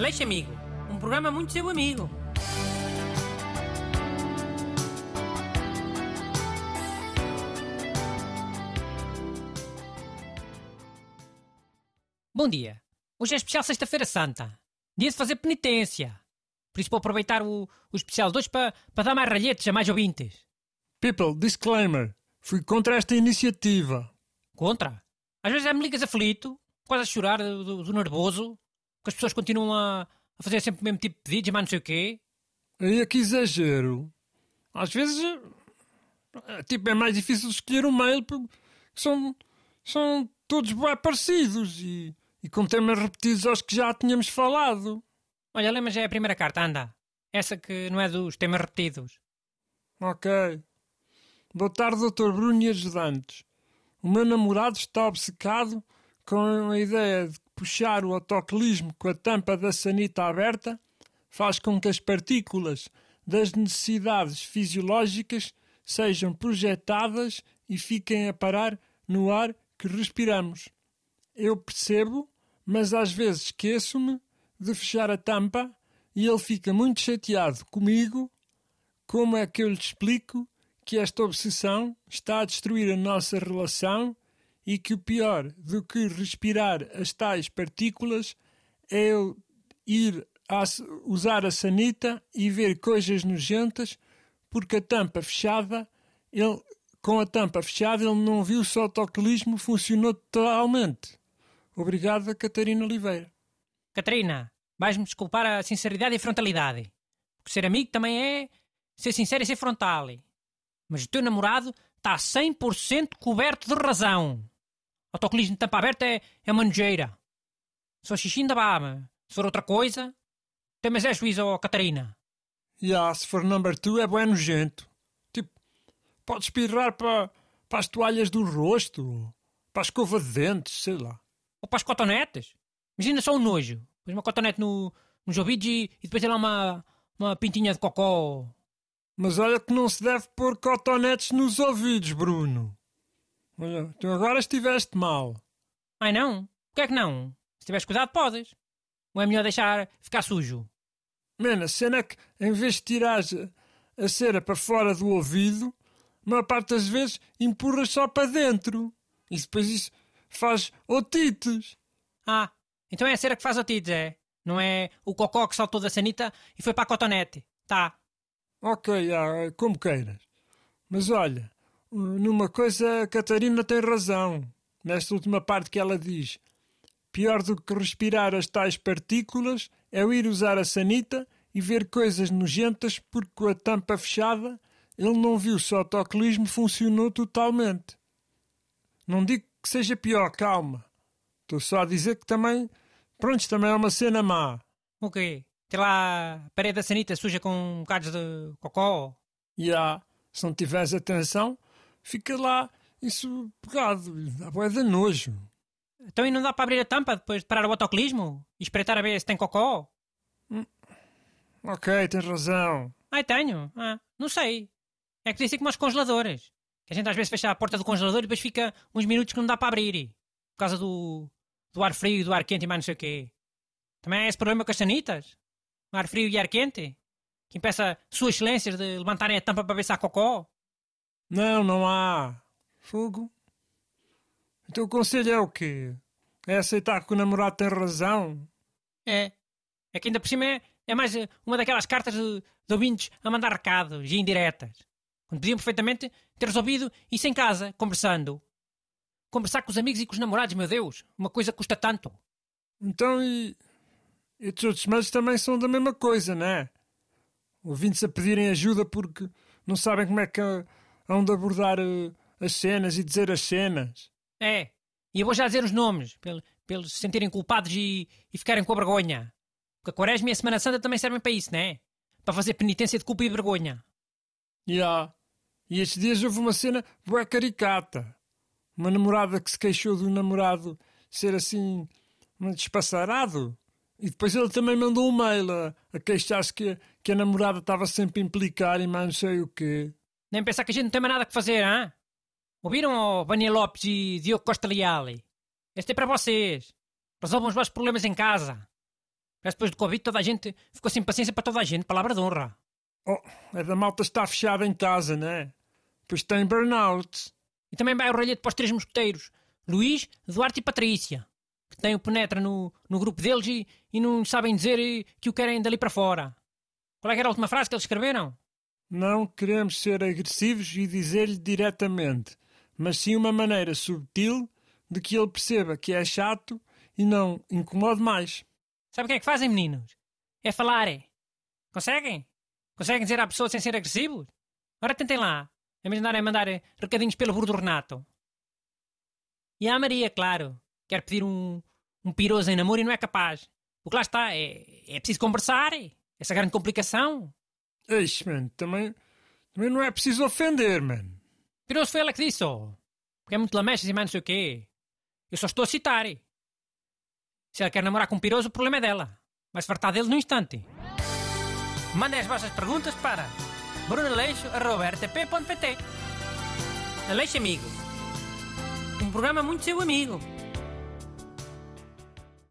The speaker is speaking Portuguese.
Aleixo Amigo, um programa muito seu amigo. Bom dia. Hoje é especial Sexta-feira Santa. Dia de fazer penitência. Por isso vou aproveitar o, o especial de hoje para para dar mais ralhetes a mais ouvintes. People, disclaimer. Fui contra esta iniciativa. Contra? Às vezes já me ligas aflito, quase a chorar do- do nervoso, que as pessoas continuam a, a fazer sempre o mesmo tipo de pedidos e mais não sei o quê. Aí é que exagero. Às vezes, eh, tipo, é mais difícil escolher um mail porque são, são todos bem parecidos e, e com temas repetidos aos que já tínhamos falado. Olha, lembra já é a primeira carta, anda. Essa que não é dos temas repetidos. Ok. Boa tarde, Dr. Bruno e ajudantes. O meu namorado está obcecado com a ideia de puxar o autocolismo com a tampa da sanita aberta faz com que as partículas das necessidades fisiológicas sejam projetadas e fiquem a parar no ar que respiramos. Eu percebo, mas às vezes esqueço-me de fechar a tampa e ele fica muito chateado comigo como é que eu lhe explico que esta obsessão está a destruir a nossa relação e que o pior do que respirar as tais partículas é eu ir a usar a sanita e ver coisas nojentas porque a tampa fechada, ele, com a tampa fechada, ele não viu se o autocolismo funcionou totalmente. Obrigado, Catarina Oliveira. Catarina, vais-me desculpar a sinceridade e a frontalidade. Porque ser amigo também é ser sincero e ser frontal. Mas o teu namorado está 100% coberto de razão. Autocolismo de tampa aberta é, é uma nojeira. Se for xixi ainda baba. Se for outra coisa, tem mais é juízo, Catarina. E ah, se for number two é bem nojento. Tipo, pode espirrar para, para as toalhas do rosto, para a escova de dentes, sei lá. Ou para as cotonetes. Imagina só um nojo. Pões uma cotonete no, nos ouvidos e, e depois tem lá uma, uma pintinha de cocó. Mas olha que não se deve pôr cotonetes nos ouvidos, Bruno. Olha, tu agora estiveste mal. Ai não? Por que é que não? Se tiveres cuidado, podes. Ou é melhor deixar ficar sujo? Mano, a cena é que em vez de tirares a, a cera para fora do ouvido, a maior parte das vezes empurras só para dentro. E depois isso faz otites. Ah, então é a cera que faz otites, é? Não é o cocó que saltou da sanita e foi para a cotonete. Tá. Ok, ah, como queiras. Mas olha, numa coisa a Catarina tem razão. Nesta última parte que ela diz: pior do que respirar as tais partículas é o ir usar a sanita e ver coisas nojentas porque com a tampa fechada ele não viu se o autocolismo funcionou totalmente. Não digo que seja pior, calma. Estou só a dizer que também, pronto, também é uma cena má. O quê? Tem lá a parede da sanita suja com bocados de cocó? E há, se não tiveres atenção, fica lá isso pegado. Dá bué de nojo. Então e não dá para abrir a tampa depois de parar o autocolismo? E espreitar a ver se tem cocó? Ok, tens razão. Ai, tenho. Ah, não sei. É que podia ser como os congeladores. Que a gente às vezes fecha a porta do congelador e depois fica uns minutos que não dá para abrir. Por causa do, do ar frio, do ar quente e mais não sei o quê. Também é esse problema com as sanitas? Ar frio e ar quente? Que impeça suas excelências de levantarem a tampa para ver se há cocó? Não, não há. Fogo. Então o conselho é o quê? É aceitar que o namorado tem razão? É. É que ainda por cima é, é mais eh, uma daquelas cartas de, de ouvintes a mandar recados e indiretas. Quando podiam perfeitamente ter resolvido isso em casa, conversando. Conversar com os amigos e com os namorados, meu Deus. Uma coisa custa tanto. Então e. Estes outros mails também são da mesma coisa, não é? Ouvintes a pedirem ajuda porque não sabem como é que hão de abordar eh, as cenas e dizer as cenas. É. E eu vou já dizer os nomes, para eles se sentirem culpados e, e ficarem com a vergonha. Porque a Quaresma e a Semana Santa também servem para isso, não é? Para fazer penitência de culpa e vergonha. E há. E estes dias houve uma cena bué caricata. Uma namorada que se queixou do namorado ser assim, um despassarado. E depois ele também mandou um mail a, a queixar-se que, que a namorada estava sempre a implicar e mais não sei o quê. Nem pensar que a gente não tem mais nada que fazer, hã? Ouviram o Vânia Lopes e Diogo Costa Leal? Este é para vocês. Resolvam os vossos problemas em casa. Parece depois do Covid toda a gente ficou sem paciência para toda a gente, palavra de honra. Oh, é da malta estar fechada em casa, né? Pois tem burnout. E também vai o ralhete para os três mosqueteiros, Luís, Duarte e Patrícia, têm o penetra no, no grupo deles e, e não sabem dizer eh, que o querem dali para fora. Qual é que era a última frase que eles escreveram? Não queremos ser agressivos e dizer-lhe diretamente, mas sim uma maneira subtil de que ele perceba que é chato e não incomode mais. Sabe o que é que fazem, meninos? É falar, é. Conseguem? Conseguem dizer à pessoa sem ser agressivos? Ora, tentem lá. Imaginar é mandar eh, recadinhos pelo burro do Renato. E a Maria, claro. Quer pedir um, um piroso em namoro e não é capaz. O que lá está, é, é preciso conversar. É. Essa grande complicação. Eixe, mano, também, também não é preciso ofender, mano. Piroso foi ela que disse, oh. Porque é muito lamechas e mais não sei o quê. Eu só estou a citar. eh. Se ela quer namorar com um piroso, o problema é dela. Vai-se fartar dele num instante. Mandem as vossas perguntas para brunaleixo.rtp.pt Aleixo Amigo. Um programa muito seu amigo.